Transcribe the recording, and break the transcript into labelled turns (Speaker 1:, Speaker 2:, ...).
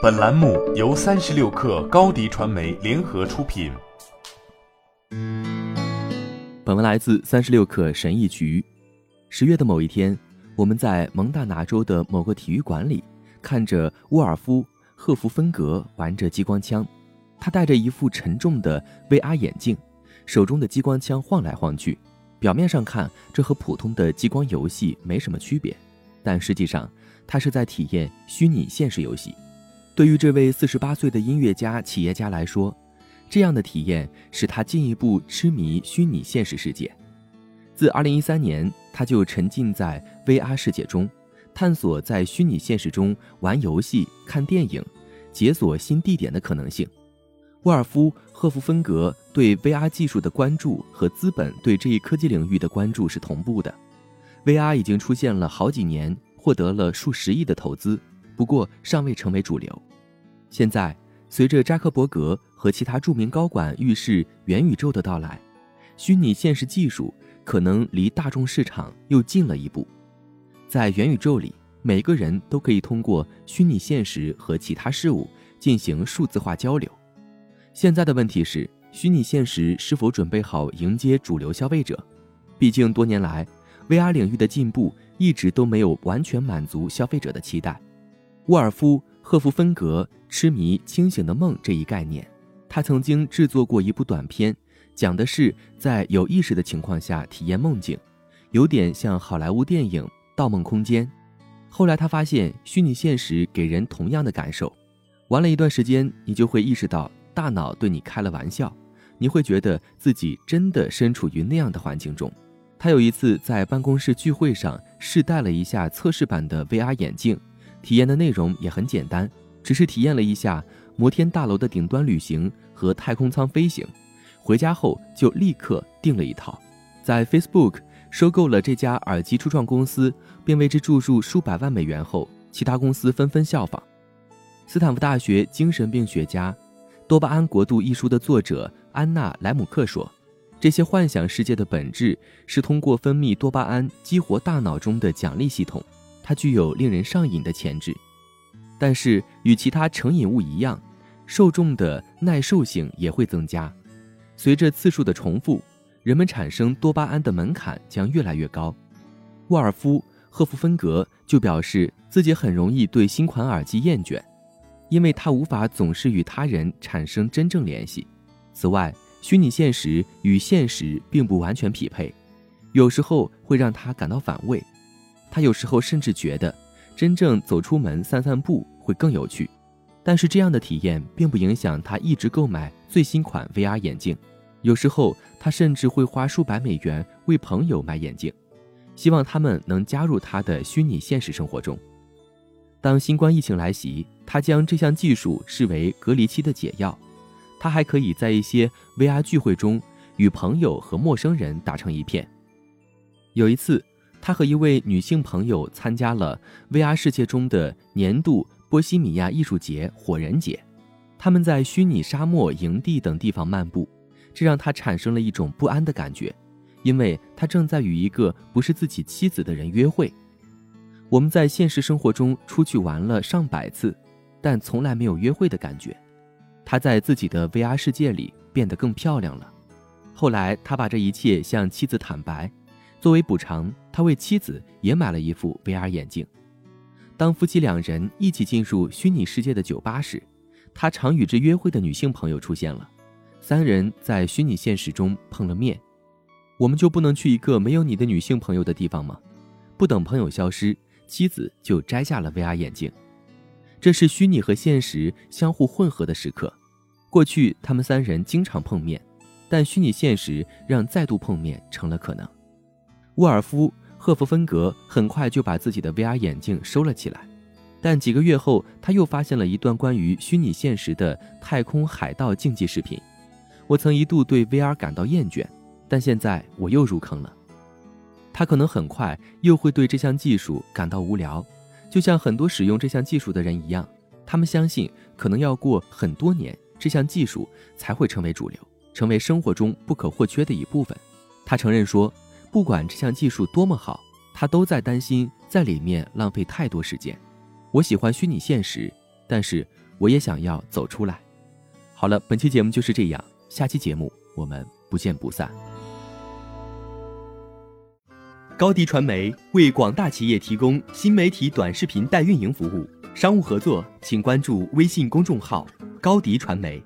Speaker 1: 本栏目由三十六氪高低传媒联合出品。
Speaker 2: 本文来自三十六氪神异局。十月的某一天，我们在蒙大拿州的某个体育馆里，看着沃尔夫·赫弗芬格玩着激光枪。他戴着一副沉重的 VR 眼镜，手中的激光枪晃来晃去。表面上看，这和普通的激光游戏没什么区别，但实际上，他是在体验虚拟现实游戏。对于这位四十八岁的音乐家、企业家来说，这样的体验使他进一步痴迷虚拟现实世界。自二零一三年，他就沉浸在 VR 世界中，探索在虚拟现实中玩游戏、看电影、解锁新地点的可能性。沃尔夫·赫夫芬格对 VR 技术的关注和资本对这一科技领域的关注是同步的。VR 已经出现了好几年，获得了数十亿的投资。不过尚未成为主流。现在，随着扎克伯格和其他著名高管预示元宇宙的到来，虚拟现实技术可能离大众市场又近了一步。在元宇宙里，每个人都可以通过虚拟现实和其他事物进行数字化交流。现在的问题是，虚拟现实是否准备好迎接主流消费者？毕竟多年来，VR 领域的进步一直都没有完全满足消费者的期待。沃尔夫·赫夫芬格痴迷“清醒的梦”这一概念。他曾经制作过一部短片，讲的是在有意识的情况下体验梦境，有点像好莱坞电影《盗梦空间》。后来他发现，虚拟现实给人同样的感受。玩了一段时间，你就会意识到大脑对你开了玩笑，你会觉得自己真的身处于那样的环境中。他有一次在办公室聚会上试戴了一下测试版的 VR 眼镜。体验的内容也很简单，只是体验了一下摩天大楼的顶端旅行和太空舱飞行。回家后就立刻订了一套，在 Facebook 收购了这家耳机初创公司，并为之注入数百万美元后，其他公司纷纷效仿。斯坦福大学精神病学家、《多巴胺国度》一书的作者安娜莱姆克说：“这些幻想世界的本质是通过分泌多巴胺激活大脑中的奖励系统。”它具有令人上瘾的潜质，但是与其他成瘾物一样，受众的耐受性也会增加。随着次数的重复，人们产生多巴胺的门槛将越来越高。沃尔夫·赫夫芬格就表示自己很容易对新款耳机厌倦，因为他无法总是与他人产生真正联系。此外，虚拟现实与现实并不完全匹配，有时候会让他感到反胃。他有时候甚至觉得，真正走出门散散步会更有趣，但是这样的体验并不影响他一直购买最新款 VR 眼镜。有时候他甚至会花数百美元为朋友买眼镜，希望他们能加入他的虚拟现实生活中。当新冠疫情来袭，他将这项技术视为隔离期的解药。他还可以在一些 VR 聚会中与朋友和陌生人打成一片。有一次。他和一位女性朋友参加了 VR 世界中的年度波西米亚艺术节——火人节。他们在虚拟沙漠、营地等地方漫步，这让他产生了一种不安的感觉，因为他正在与一个不是自己妻子的人约会。我们在现实生活中出去玩了上百次，但从来没有约会的感觉。他在自己的 VR 世界里变得更漂亮了。后来，他把这一切向妻子坦白。作为补偿，他为妻子也买了一副 VR 眼镜。当夫妻两人一起进入虚拟世界的酒吧时，他常与之约会的女性朋友出现了。三人在虚拟现实中碰了面。我们就不能去一个没有你的女性朋友的地方吗？不等朋友消失，妻子就摘下了 VR 眼镜。这是虚拟和现实相互混合的时刻。过去他们三人经常碰面，但虚拟现实让再度碰面成了可能。沃尔夫·赫夫芬格很快就把自己的 VR 眼镜收了起来，但几个月后，他又发现了一段关于虚拟现实的太空海盗竞技视频。我曾一度对 VR 感到厌倦，但现在我又入坑了。他可能很快又会对这项技术感到无聊，就像很多使用这项技术的人一样，他们相信可能要过很多年，这项技术才会成为主流，成为生活中不可或缺的一部分。他承认说。不管这项技术多么好，他都在担心在里面浪费太多时间。我喜欢虚拟现实，但是我也想要走出来。好了，本期节目就是这样，下期节目我们不见不散。高迪传媒为广大企业提供新媒体短视频代运营服务，商务合作请关注微信公众号高迪传媒。